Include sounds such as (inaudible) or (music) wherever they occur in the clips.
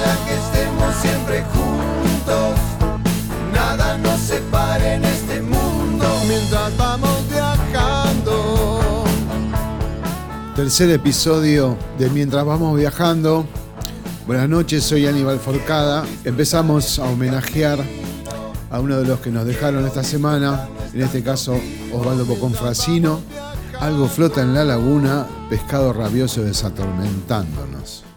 Que estemos siempre juntos, nada nos separe en este mundo mientras vamos viajando. Tercer episodio de Mientras vamos viajando. Buenas noches, soy Aníbal Forcada. Empezamos a homenajear a uno de los que nos dejaron esta semana, en este caso Osvaldo Boconfracino. Algo flota en la laguna, pescado rabioso desatormentándonos.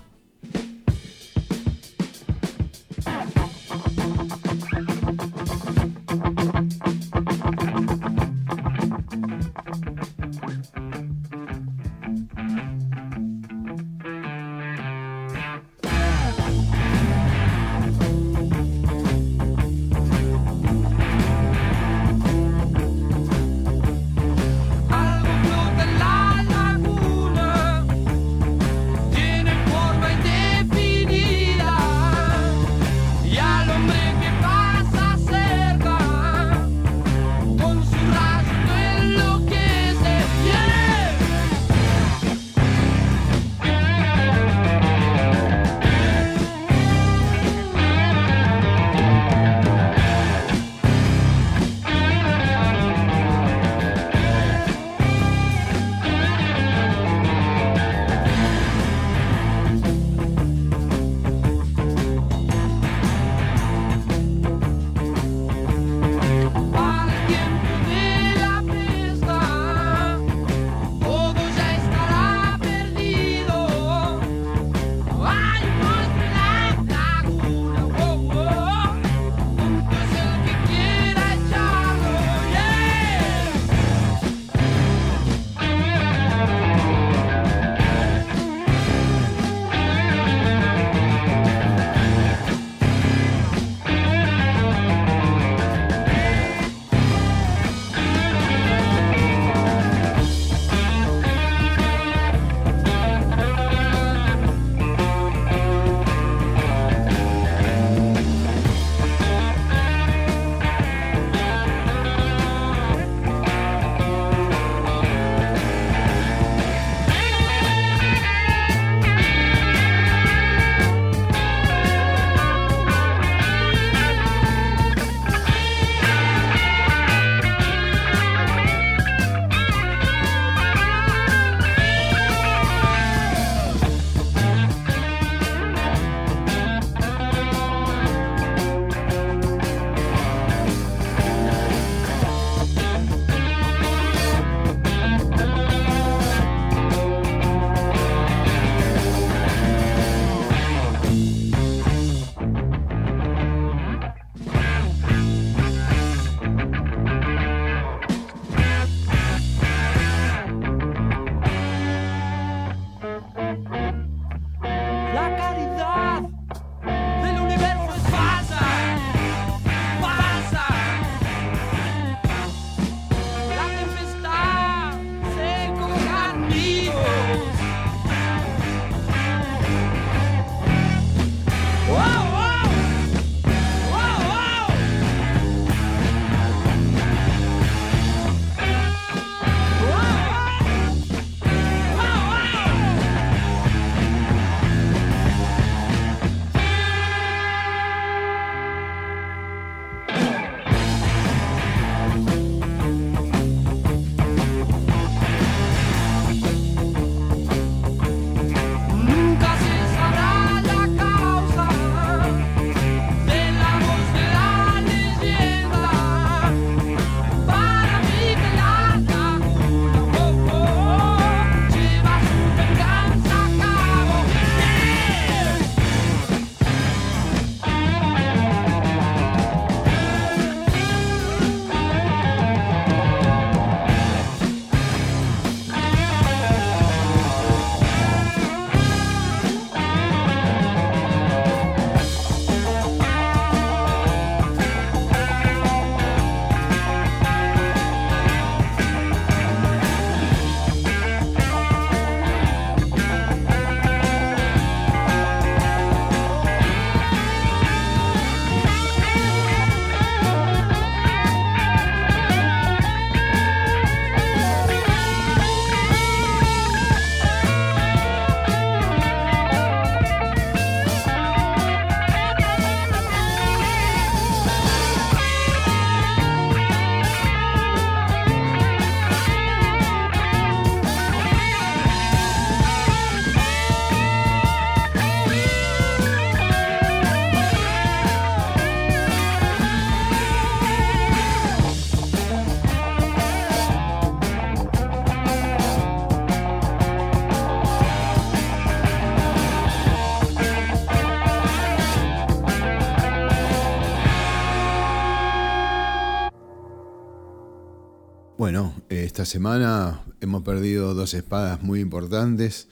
Bueno, esta semana hemos perdido dos espadas muy importantes.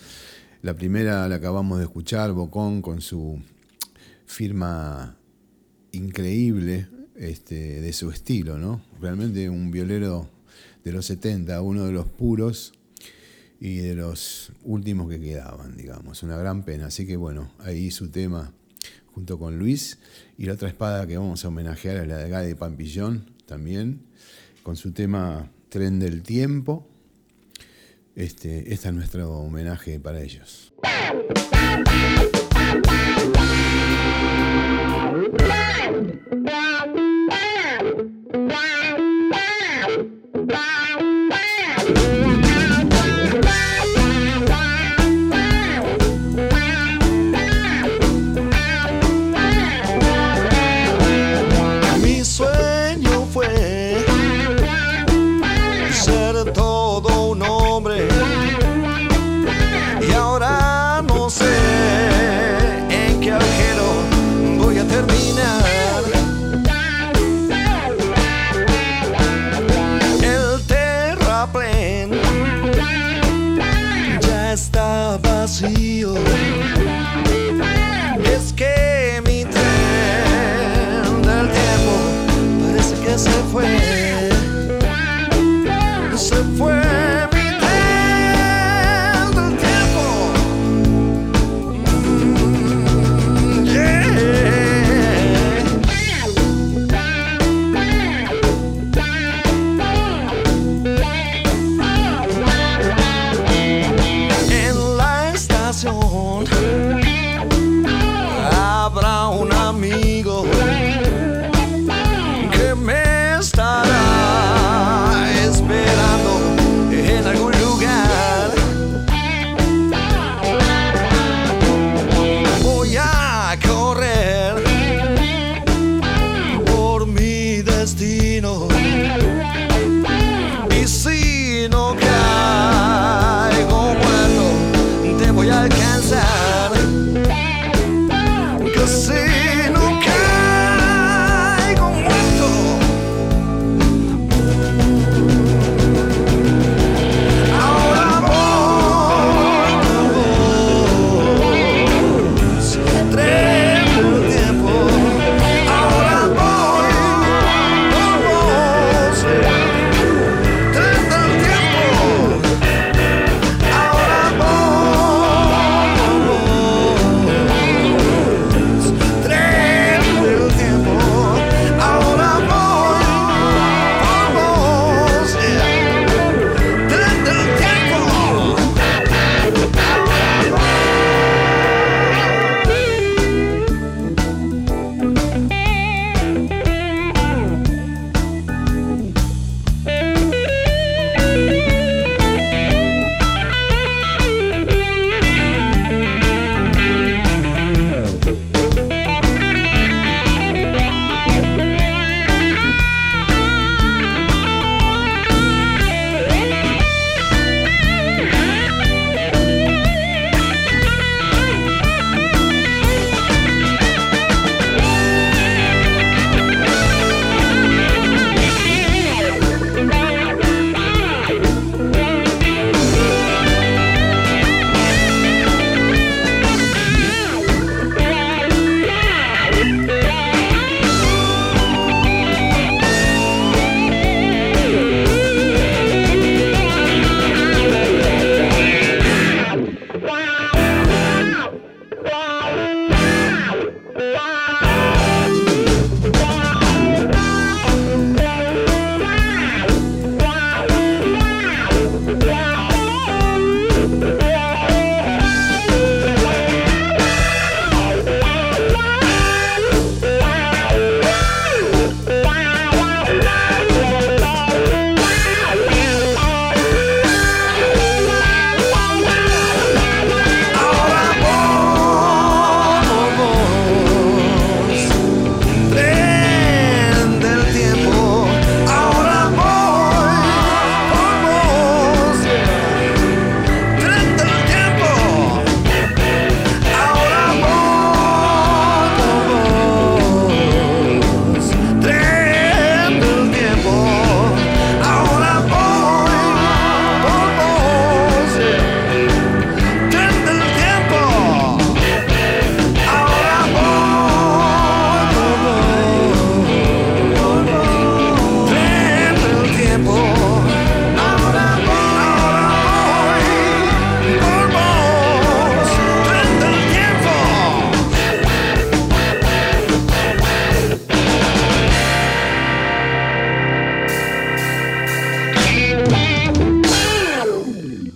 La primera la acabamos de escuchar, Bocón, con su firma increíble este, de su estilo, ¿no? Realmente un violero de los 70, uno de los puros y de los últimos que quedaban, digamos. Una gran pena. Así que bueno, ahí su tema junto con Luis. Y la otra espada que vamos a homenajear es la de Gade Pampillón también con su tema Tren del Tiempo. Este, es nuestro homenaje para ellos.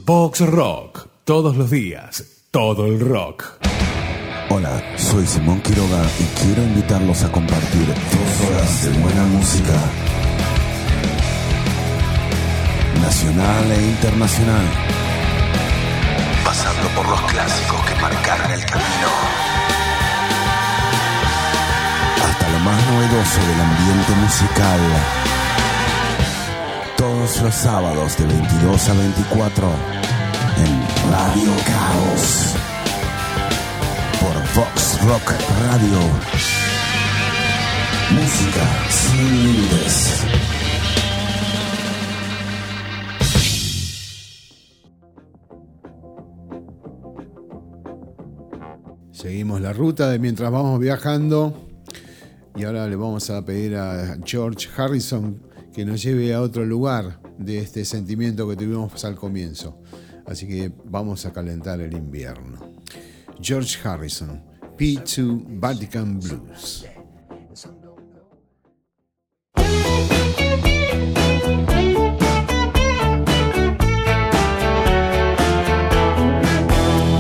Box Rock. Todos los días, todo el rock. Hola, soy Simón Quiroga y quiero invitarlos a compartir dos horas de buena música. Nacional e internacional. Pasando por los clásicos que marcaron el camino. Hasta lo más novedoso del ambiente musical todos los sábados de 22 a 24 en Radio Caos por Vox Rock Radio. Música sin límites. Seguimos la ruta de mientras vamos viajando y ahora le vamos a pedir a George Harrison que nos lleve a otro lugar de este sentimiento que tuvimos al comienzo. Así que vamos a calentar el invierno. George Harrison, P2 Vatican Blues.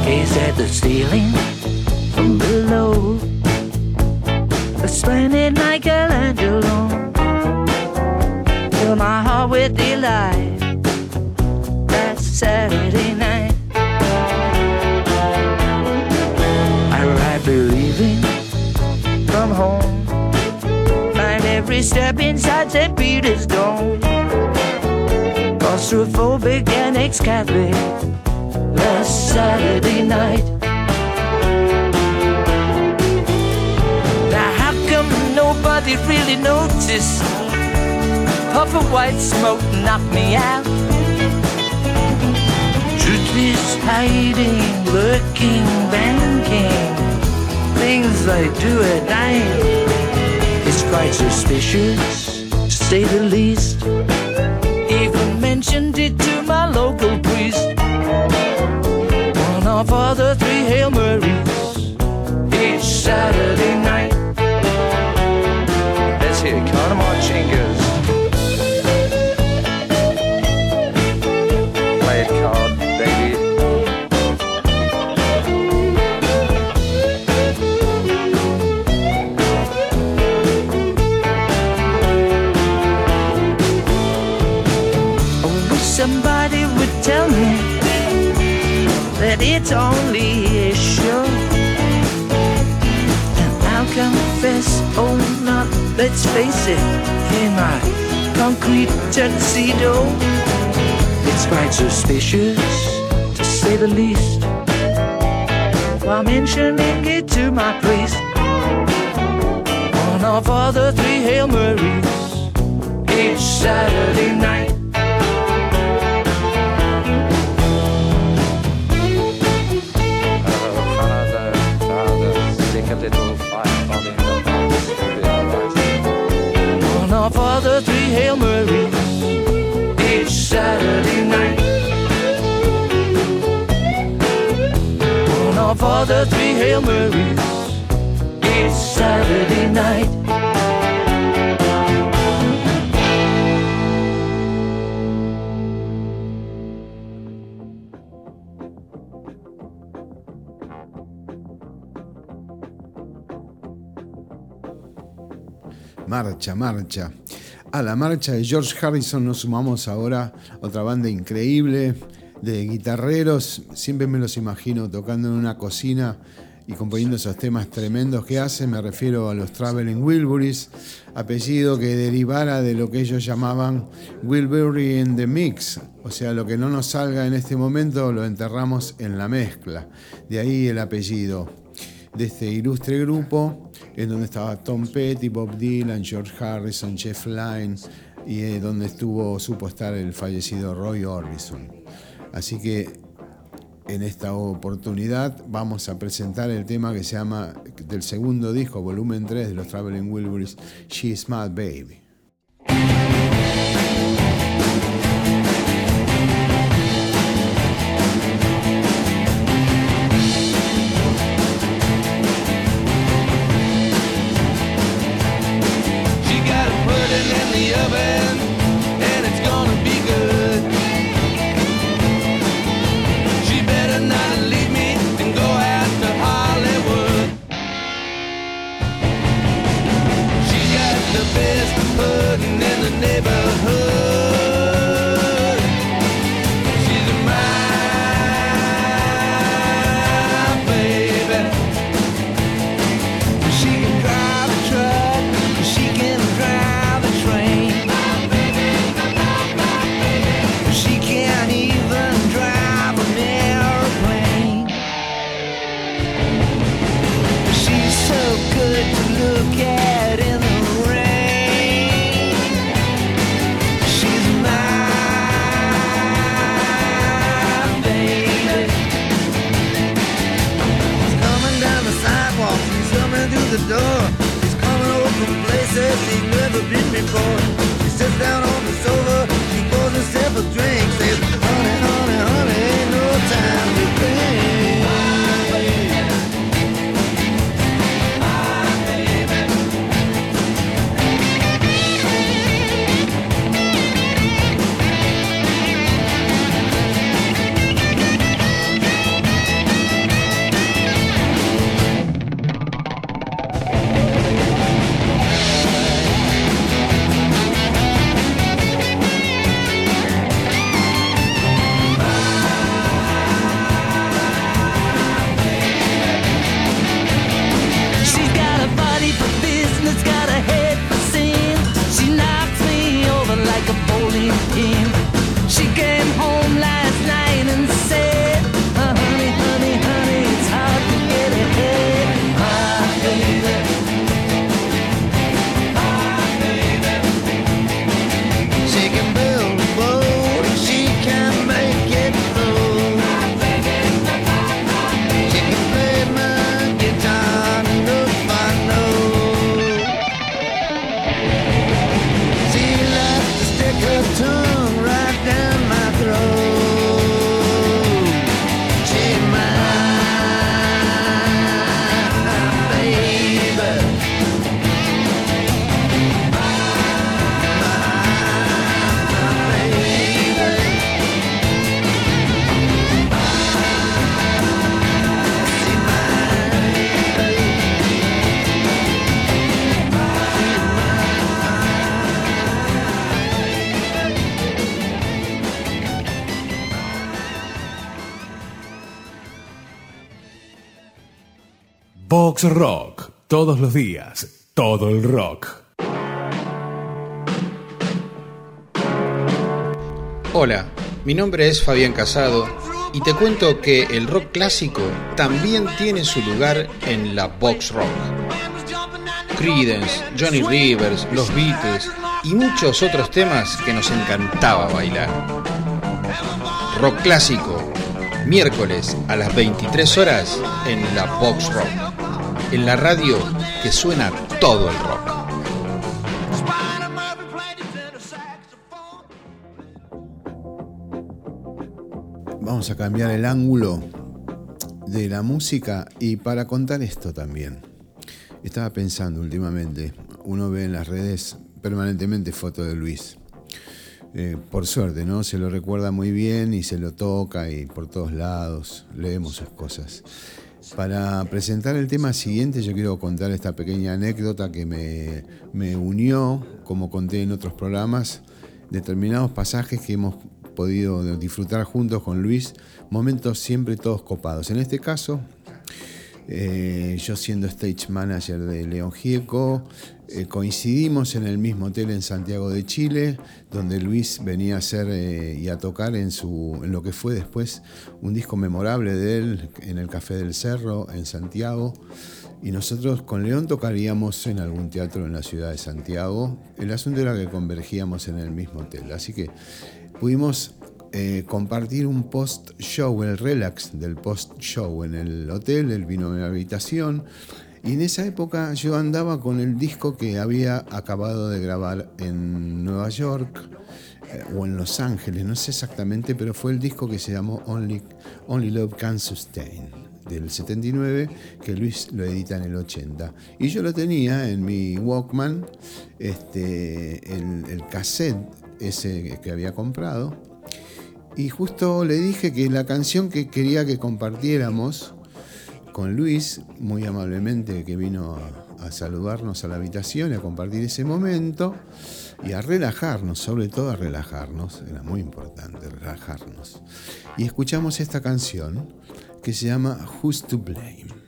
Gaze at the ceiling from below. A splendid Michelangelo. Fill my heart with delight. That's Saturday night. I ride believing from home. Find every step inside St. Peter's Dome. Claustrophobic and ex-Catholic. Last Saturday night. Now how come nobody really noticed? Puff of white smoke knocked me out. Truth is hiding, lurking, banking. Things I do at night. It's quite suspicious, to say the least. Even mentioned it to my local priest. One of the three Hail Marys each Saturday night. Only show. And I'll confess, oh no, let's face it, in my concrete tuxedo, it's quite suspicious, to say the least. While mentioning it to my priest, one of all the three Hail Marys each Saturday night. All the three Hail Marys each Saturday night. One all the three Hail Marys each Saturday night. Marcha, marcha. A la marcha de George Harrison nos sumamos ahora otra banda increíble de guitarreros. Siempre me los imagino tocando en una cocina y componiendo esos temas tremendos que hacen. Me refiero a los Traveling Wilburys, apellido que derivara de lo que ellos llamaban Wilbury in the Mix. O sea, lo que no nos salga en este momento lo enterramos en la mezcla. De ahí el apellido de este ilustre grupo, en donde estaba Tom Petty, Bob Dylan, George Harrison, Jeff Lynne, y eh, donde estuvo, supo estar el fallecido Roy Orbison. Así que en esta oportunidad vamos a presentar el tema que se llama del segundo disco, volumen 3 de los Traveling Wilburys, She's Mad Baby. Box Rock. Todos los días. Todo el rock. Hola, mi nombre es Fabián Casado y te cuento que el rock clásico también tiene su lugar en la box rock. Creedence, Johnny Rivers, los Beatles y muchos otros temas que nos encantaba bailar. Rock clásico, miércoles a las 23 horas en la box rock, en la radio que suena todo el rock. Vamos a cambiar el ángulo de la música y para contar esto también. Estaba pensando últimamente, uno ve en las redes permanentemente fotos de Luis. Eh, por suerte, ¿no? Se lo recuerda muy bien y se lo toca y por todos lados leemos sus cosas. Para presentar el tema siguiente, yo quiero contar esta pequeña anécdota que me, me unió, como conté en otros programas, determinados pasajes que hemos podido disfrutar juntos con Luis, momentos siempre todos copados. En este caso, eh, yo siendo stage manager de León Gieco, eh, coincidimos en el mismo hotel en Santiago de Chile, donde Luis venía a hacer eh, y a tocar en, su, en lo que fue después un disco memorable de él en el Café del Cerro en Santiago. Y nosotros con León tocaríamos en algún teatro en la ciudad de Santiago. El asunto era que convergíamos en el mismo hotel. Así que pudimos eh, compartir un post-show, el relax del post-show en el hotel. Él vino a mi habitación. Y en esa época yo andaba con el disco que había acabado de grabar en Nueva York eh, o en Los Ángeles, no sé exactamente, pero fue el disco que se llamó Only, Only Love Can Sustain del 79, que Luis lo edita en el 80. Y yo lo tenía en mi Walkman, este, el, el cassette ese que había comprado. Y justo le dije que la canción que quería que compartiéramos con Luis, muy amablemente que vino a, saludarnos a la habitación y a compartir ese momento y a relajarnos, sobre todo a relajarnos, era muy importante relajarnos. Y escuchamos esta canción que se llama Who's to Blame.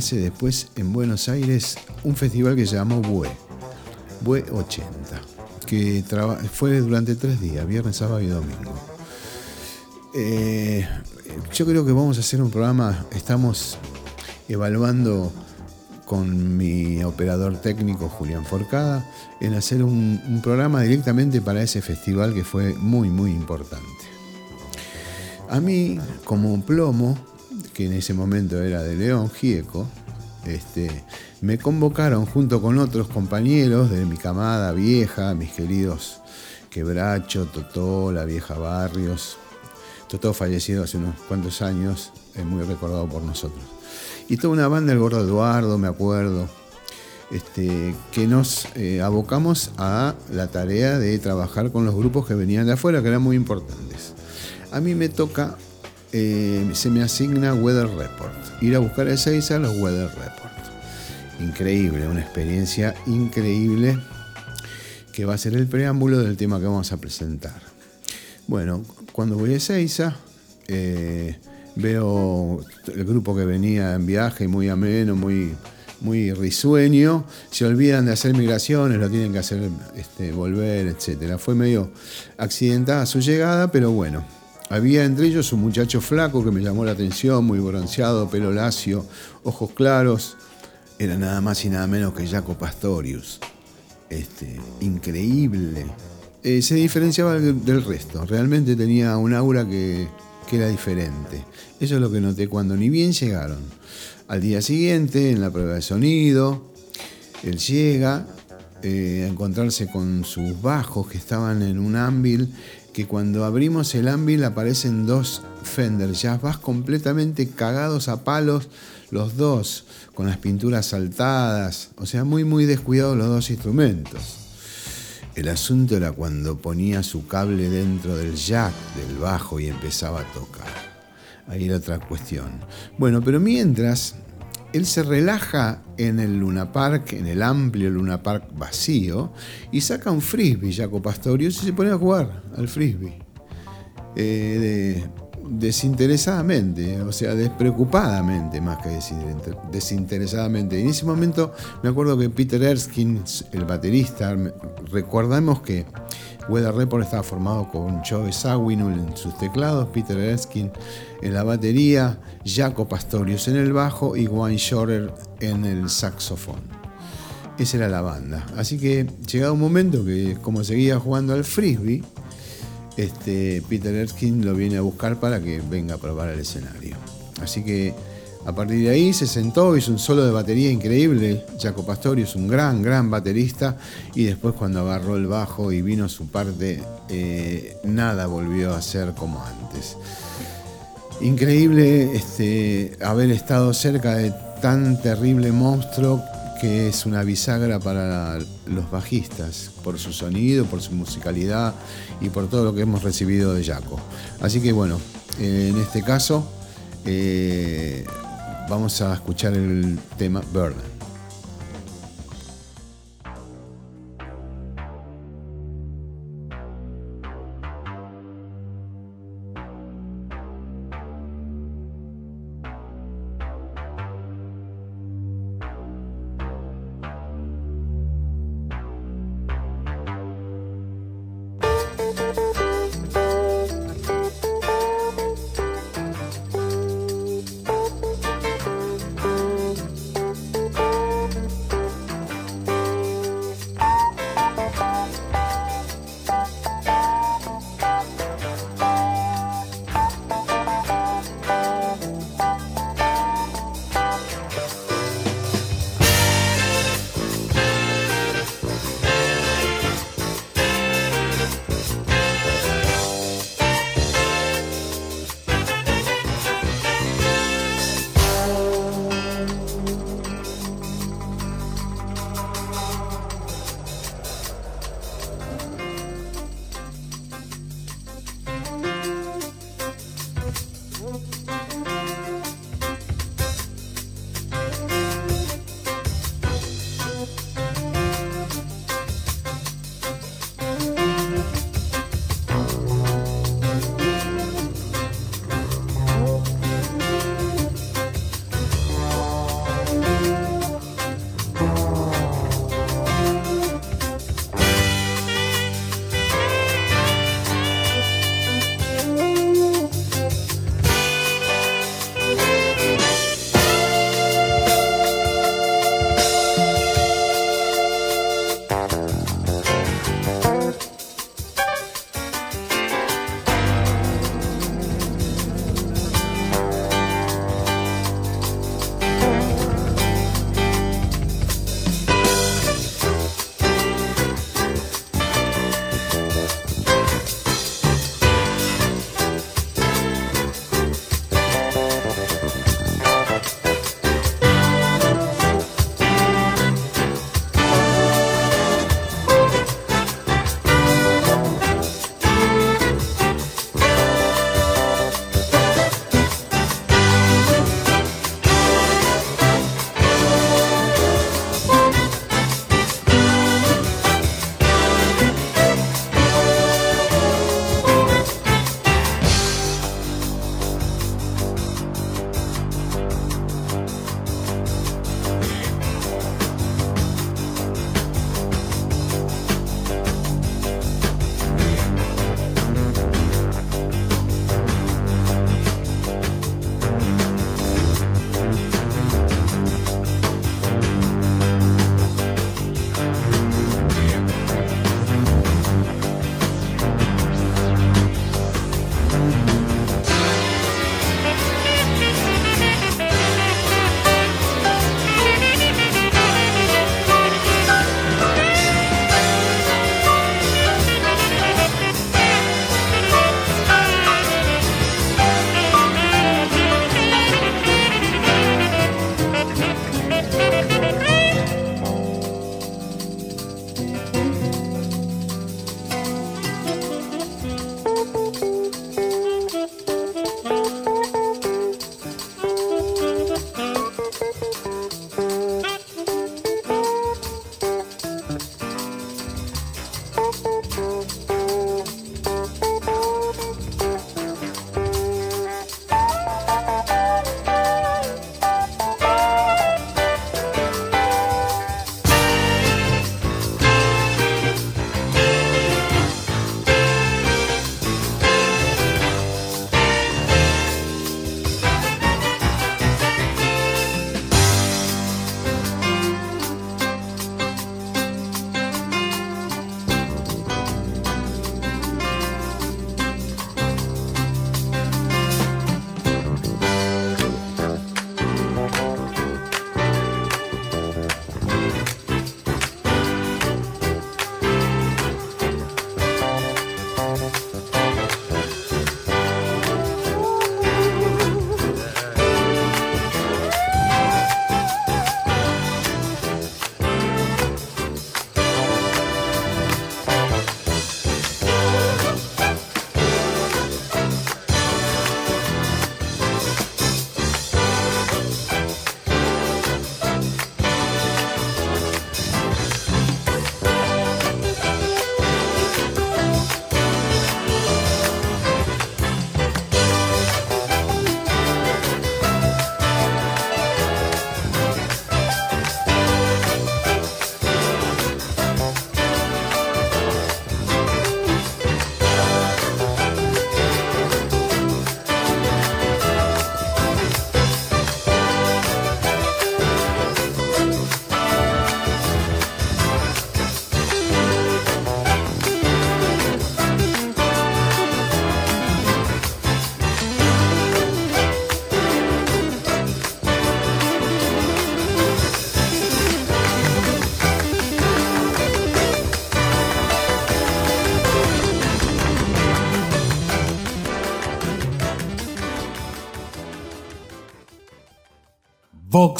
Se hace después en Buenos Aires un festival que se llamó BUE, BUE 80, que fue durante tres días, viernes, sábado y domingo. Eh, yo creo que vamos a hacer un programa, estamos evaluando con mi operador técnico Julián Forcada en hacer un, un programa directamente para ese festival que fue muy, muy importante. A mí, como plomo, que en ese momento era de León Gieco, este, me convocaron junto con otros compañeros de mi camada vieja, mis queridos Quebracho, Totó, la vieja Barrios. Totó fallecido hace unos cuantos años, es muy recordado por nosotros. Y toda una banda, el gordo Eduardo, me acuerdo, este, que nos eh, abocamos a la tarea de trabajar con los grupos que venían de afuera, que eran muy importantes. A mí me toca, eh, se me asigna Weather Report, ir a buscar a Ezeiza los Weather Report. increíble, una experiencia increíble que va a ser el preámbulo del tema que vamos a presentar. Bueno, cuando voy a Ezeiza, eh, veo el grupo que venía en viaje, muy ameno, muy, muy risueño, se olvidan de hacer migraciones, lo tienen que hacer este, volver, etc. Fue medio accidentada su llegada, pero bueno. Había entre ellos un muchacho flaco que me llamó la atención, muy bronceado, pelo lacio, ojos claros. Era nada más y nada menos que Jaco Pastorius. Este, increíble. Eh, se diferenciaba del resto. Realmente tenía un aura que, que era diferente. Eso es lo que noté cuando ni bien llegaron. Al día siguiente, en la prueba de sonido, él llega eh, a encontrarse con sus bajos que estaban en un ámbil, que cuando abrimos el ámbil aparecen dos Fender Jazz Bass completamente cagados a palos, los dos, con las pinturas saltadas, o sea, muy muy descuidados los dos instrumentos. El asunto era cuando ponía su cable dentro del jack del bajo y empezaba a tocar. Ahí era otra cuestión. Bueno, pero mientras él se relaja en el Luna Park, en el amplio Luna Park vacío, y saca un frisbee, Jaco Pastorius, y se pone a jugar al frisbee. Eh, de- desinteresadamente, o sea, despreocupadamente, más que desinter- desinteresadamente. En ese momento me acuerdo que Peter Erskine, el baterista, recordamos que Weather Report estaba formado con Joe Zawinul en sus teclados, Peter Erskine en la batería, Jaco Pastorius en el bajo y Wayne Shorter en el saxofón. Esa era la banda. Así que llegado un momento que como seguía jugando al frisbee, este, Peter Erskine lo viene a buscar para que venga a probar el escenario. Así que a partir de ahí se sentó, hizo un solo de batería increíble. Jaco Pastorius es un gran, gran baterista. Y después cuando agarró el bajo y vino su parte, eh, nada volvió a ser como antes. Increíble este, haber estado cerca de tan terrible monstruo que es una bisagra para los bajistas, por su sonido, por su musicalidad y por todo lo que hemos recibido de Jaco. Así que bueno, eh, en este caso eh, vamos a escuchar el tema Burden.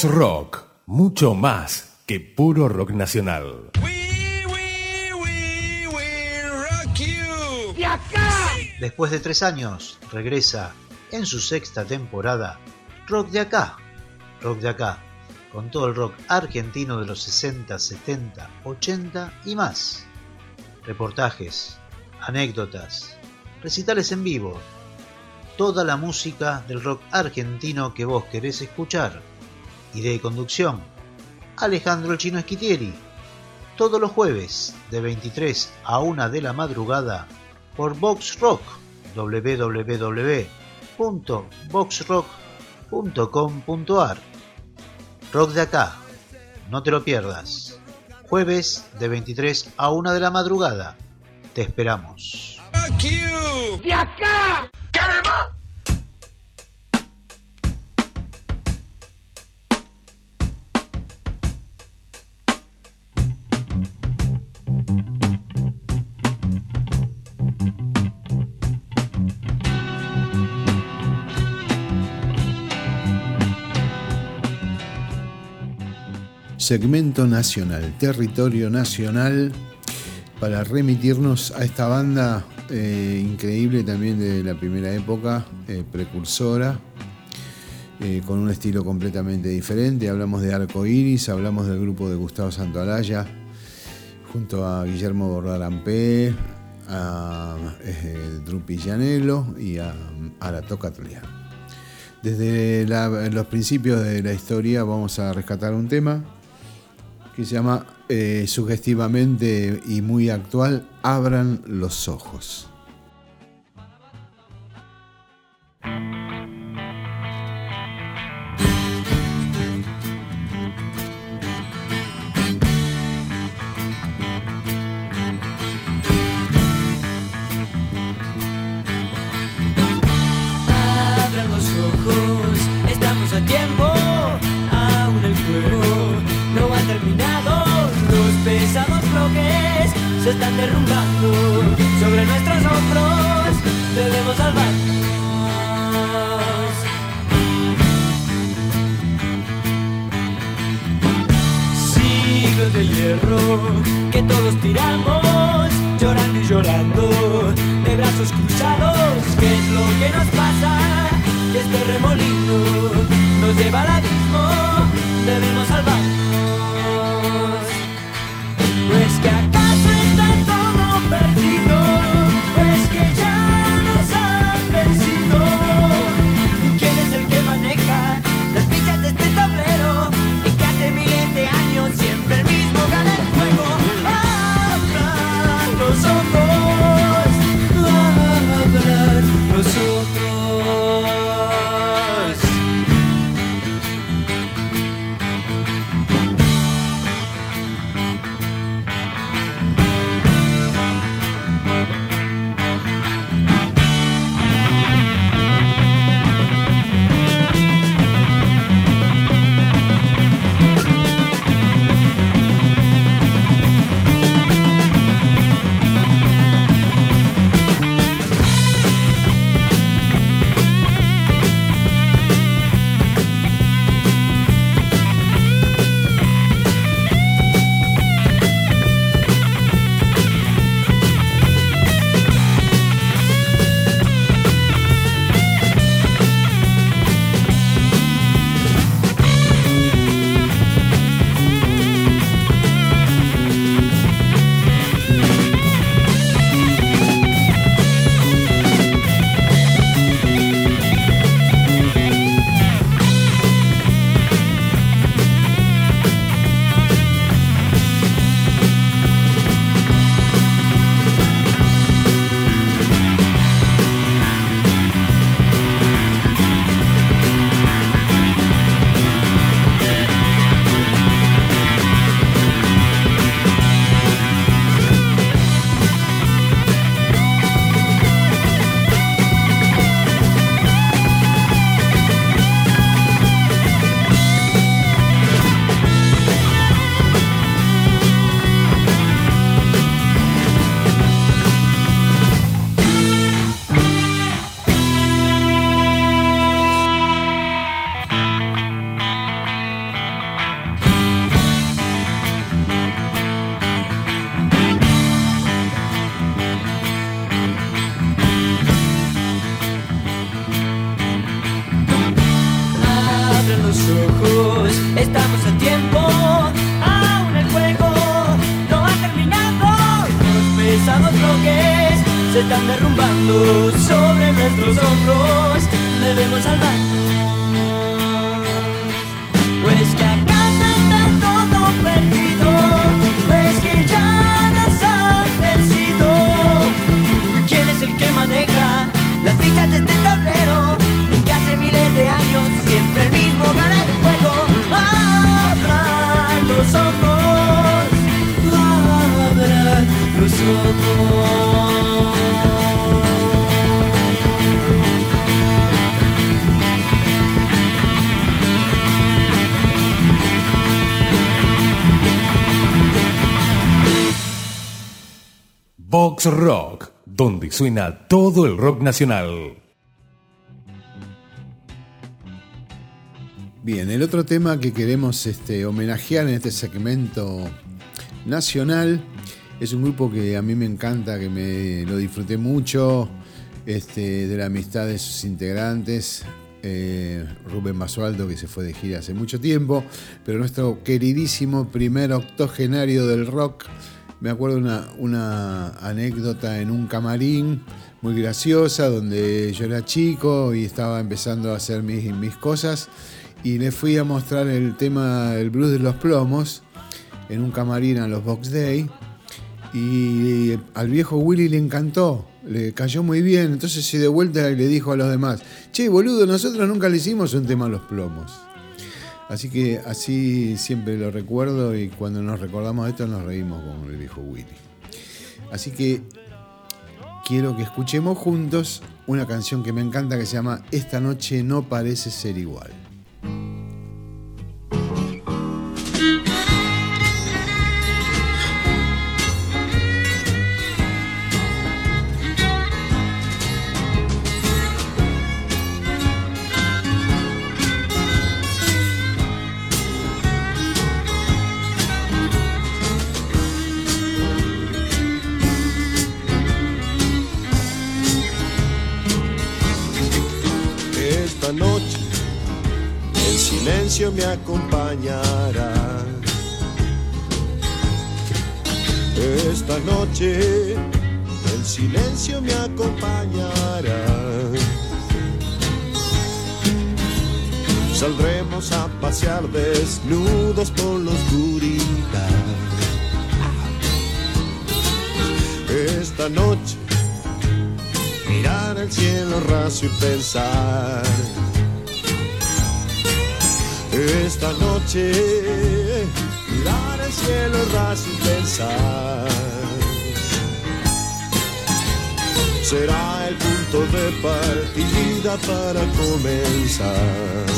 Rock, mucho más que puro rock nacional. Después de tres años, regresa en su sexta temporada Rock de Acá. Rock de Acá, con todo el rock argentino de los 60, 70, 80 y más. Reportajes, anécdotas, recitales en vivo, toda la música del rock argentino que vos querés escuchar. Idea y conducción, Alejandro el Chino Esquitieri. Todos los jueves, de 23 a 1 de la madrugada, por Vox Rock, www.voxrock.com.ar. Rock de acá, no te lo pierdas. Jueves de 23 a 1 de la madrugada. Te esperamos. Segmento nacional, territorio nacional, para remitirnos a esta banda eh, increíble también de la primera época, eh, precursora, eh, con un estilo completamente diferente. Hablamos de Arco Iris, hablamos del grupo de Gustavo Santoalaya, junto a Guillermo Bordalampé, a Drupi Llanelo y a Arato Catlián. Desde los principios de la historia vamos a rescatar un tema que se llama eh, sugestivamente y muy actual, Abran los ojos. Se están derrumbando sobre nuestros hombros. Debemos salvarnos. Siglos de hierro que todos tiramos, llorando y llorando, de brazos cruzados. ¿Qué es lo que nos pasa? Que este remolino nos lleva al abismo, debemos salvarnos. Suena todo el rock nacional. Bien, el otro tema que queremos este, homenajear en este segmento nacional es un grupo que a mí me encanta, que me lo disfruté mucho, este, de la amistad de sus integrantes, eh, Rubén Basualdo, que se fue de gira hace mucho tiempo, pero nuestro queridísimo primer octogenario del rock. Me acuerdo una, una anécdota en un camarín muy graciosa, donde yo era chico y estaba empezando a hacer mis, mis cosas, y le fui a mostrar el tema del blues de los plomos en un camarín a los Box Day. Y al viejo Willy le encantó, le cayó muy bien. Entonces se de vuelta y le dijo a los demás: Che, boludo, nosotros nunca le hicimos un tema a los plomos. Así que así siempre lo recuerdo y cuando nos recordamos esto nos reímos con el viejo Willy. Así que quiero que escuchemos juntos una canción que me encanta que se llama Esta noche no parece ser igual. Esta noche el silencio me acompañará. Saldremos a pasear desnudos por la oscuridad. Esta noche mirar el cielo raso y pensar. Esta noche el cielo raso y pensar. Será el punto de partida para comenzar.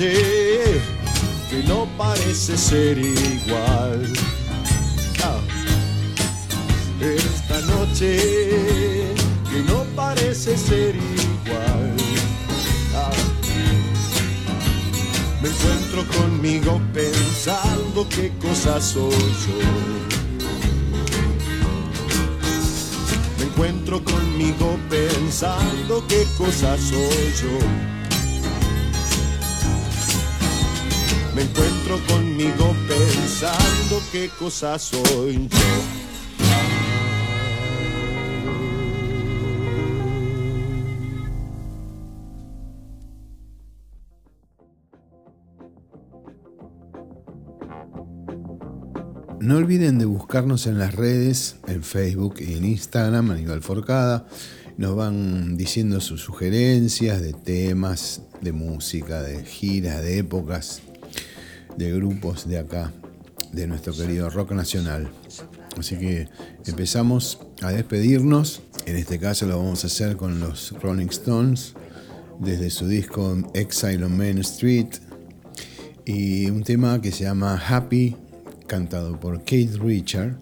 Que no parece ser igual. Esta noche que no parece ser igual. Me encuentro conmigo pensando qué cosa soy yo. Me encuentro conmigo pensando qué cosa soy yo. Encuentro conmigo pensando qué cosa soy yo. No olviden de buscarnos en las redes, en Facebook y en Instagram, Aníbal Forcada. Nos van diciendo sus sugerencias de temas, de música, de giras, de épocas. De grupos de acá, de nuestro querido rock nacional. Así que empezamos a despedirnos. En este caso lo vamos a hacer con los Rolling Stones desde su disco Exile on Main Street y un tema que se llama Happy, cantado por Kate Richard.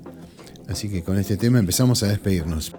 Así que con este tema empezamos a despedirnos.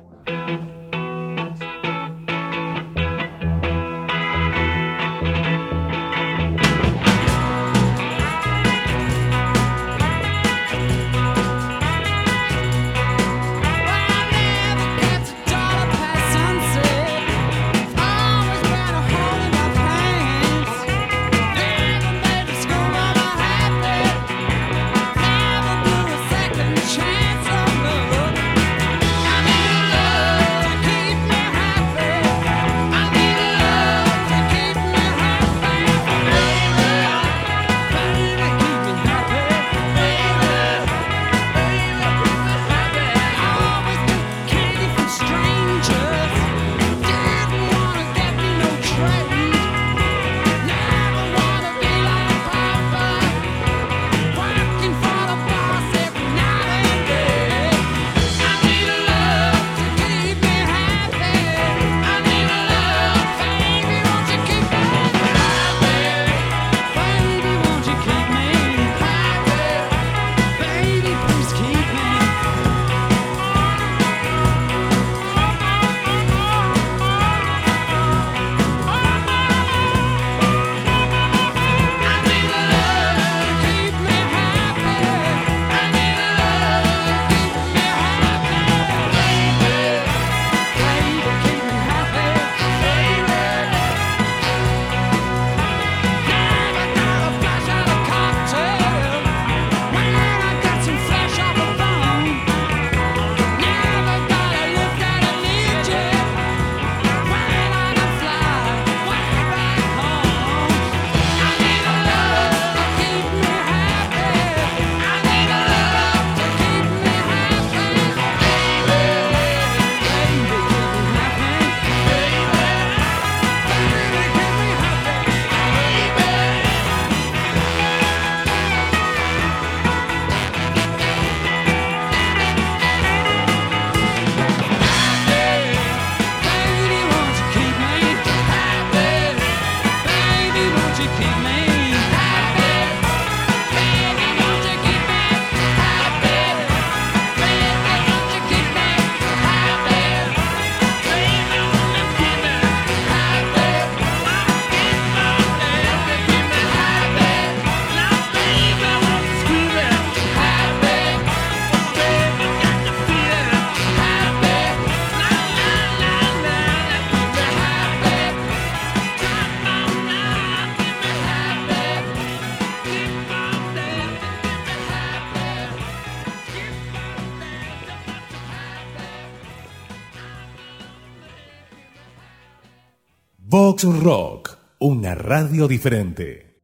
Rock, una radio diferente.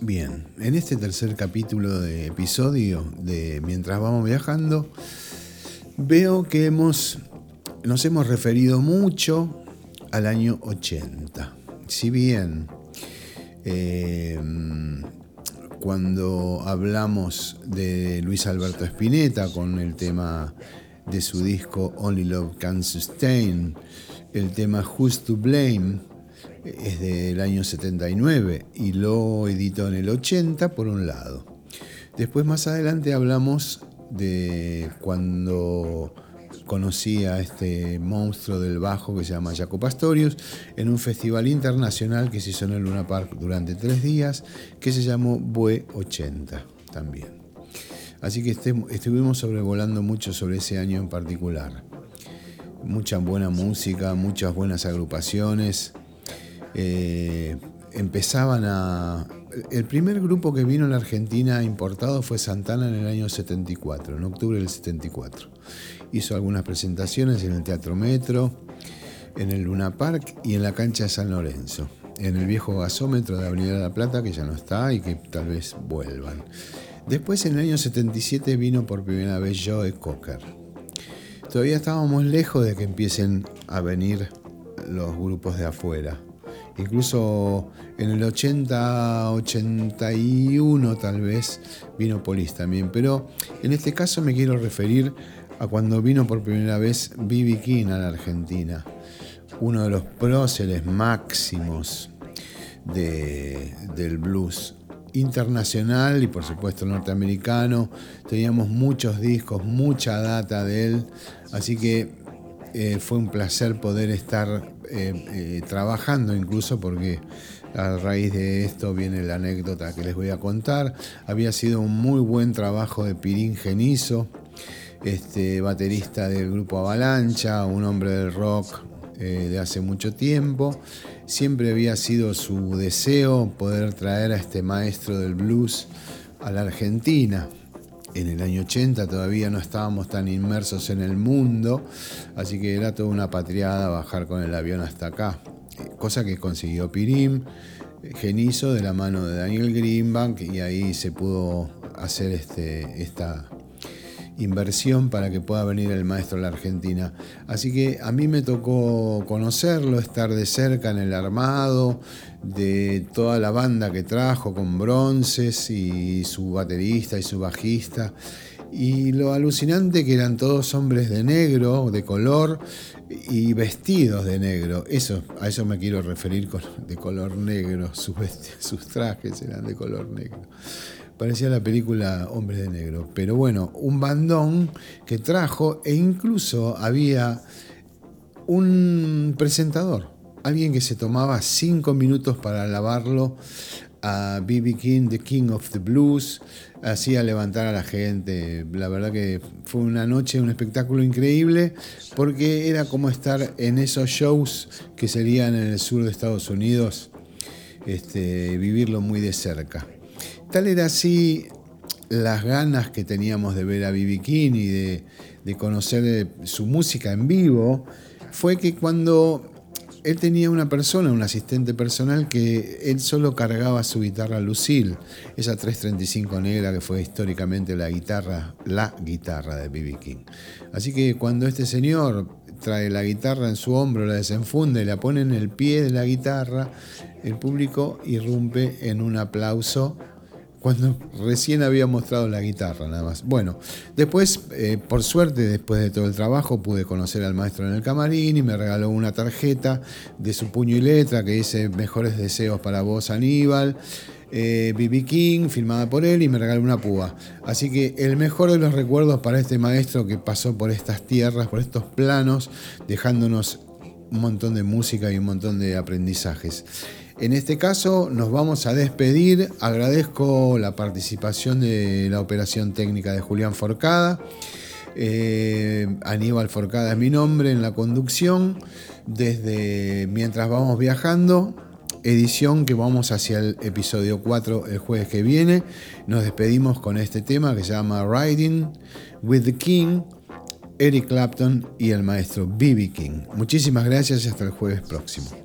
Bien, en este tercer capítulo de episodio de Mientras vamos viajando, veo que hemos, nos hemos referido mucho al año 80. Si bien eh, cuando hablamos de Luis Alberto Spinetta con el tema de su disco Only Love Can Sustain, el tema Who's to Blame es del año 79 y lo editó en el 80 por un lado. Después más adelante hablamos de cuando conocí a este monstruo del bajo que se llama Jaco Pastorius en un festival internacional que se hizo en el Luna Park durante tres días que se llamó Bue 80 también. Así que este- estuvimos sobrevolando mucho sobre ese año en particular. Mucha buena música, muchas buenas agrupaciones. Eh, empezaban a... El primer grupo que vino a Argentina importado fue Santana en el año 74, en octubre del 74. Hizo algunas presentaciones en el Teatro Metro, en el Luna Park y en la cancha de San Lorenzo, en el viejo gasómetro de Avenida de la Plata, que ya no está y que tal vez vuelvan. Después, en el año 77, vino por primera vez Joe Cocker. Todavía estábamos lejos de que empiecen a venir los grupos de afuera. Incluso en el 80, 81 tal vez vino Police también. Pero en este caso me quiero referir a cuando vino por primera vez B.B. King a la Argentina. Uno de los próceres máximos de- del blues internacional y por supuesto norteamericano. Teníamos muchos discos, mucha data de él, así que eh, fue un placer poder estar eh, eh, trabajando incluso porque a raíz de esto viene la anécdota que les voy a contar. Había sido un muy buen trabajo de Pirín Genizo, este baterista del grupo Avalancha, un hombre del rock de hace mucho tiempo. Siempre había sido su deseo poder traer a este maestro del blues a la Argentina. En el año 80 todavía no estábamos tan inmersos en el mundo, así que era toda una patriada bajar con el avión hasta acá. Eh, Cosa que consiguió Pirim, eh, Genizo de la mano de Daniel Greenbank y ahí se pudo hacer este, esta, inversión para que pueda venir el maestro a la Argentina. Así que a mí me tocó conocerlo, estar de cerca en el armado de toda la banda que trajo con bronces y su baterista y su bajista. Y lo alucinante que eran todos hombres de negro, de color y vestidos de negro. Eso, a eso me quiero referir con de color negro. (laughs) Sus, sus trajes eran de color negro. Parecía la película Hombres de Negro. Pero bueno, un bandón que trajo e incluso había un presentador, alguien que se tomaba cinco minutos para alabarlo a B.B. King, The King of the Blues, hacía levantar a la gente. La verdad que fue una noche, un espectáculo increíble, porque era como estar en esos shows que serían en el sur de Estados Unidos, este, vivirlo muy de cerca. Tal era así las ganas que teníamos de ver a B.B. King y de, de conocer eh, su música en vivo, fue que cuando él tenía una persona, un asistente personal, que él solo cargaba su guitarra Lucille, esa 335 negra que fue históricamente la guitarra, la guitarra de B.B. King. Así que cuando este señor trae la guitarra en su hombro, la desenfunde, la pone en el pie de la guitarra, el público irrumpe en un aplauso cuando recién había mostrado la guitarra nada más. Bueno, después, eh, por suerte, después de todo el trabajo, pude conocer al maestro en el camarín y me regaló una tarjeta de su puño y letra que dice mejores deseos para vos, Aníbal. B.B. King, firmada por él, y me regaló una púa. Así que el mejor de los recuerdos para este maestro que pasó por estas tierras, por estos planos, dejándonos un montón de música y un montón de aprendizajes. En este caso nos vamos a despedir. Agradezco la participación de la operación técnica de Julián Forcada. Eh, Aníbal Forcada es mi nombre en la conducción. Desde mientras vamos viajando, edición que vamos hacia el episodio 4 el jueves que viene. Nos despedimos con este tema que se llama Riding with the King, Eric Clapton y el maestro B.B. King. Muchísimas gracias y hasta el jueves próximo.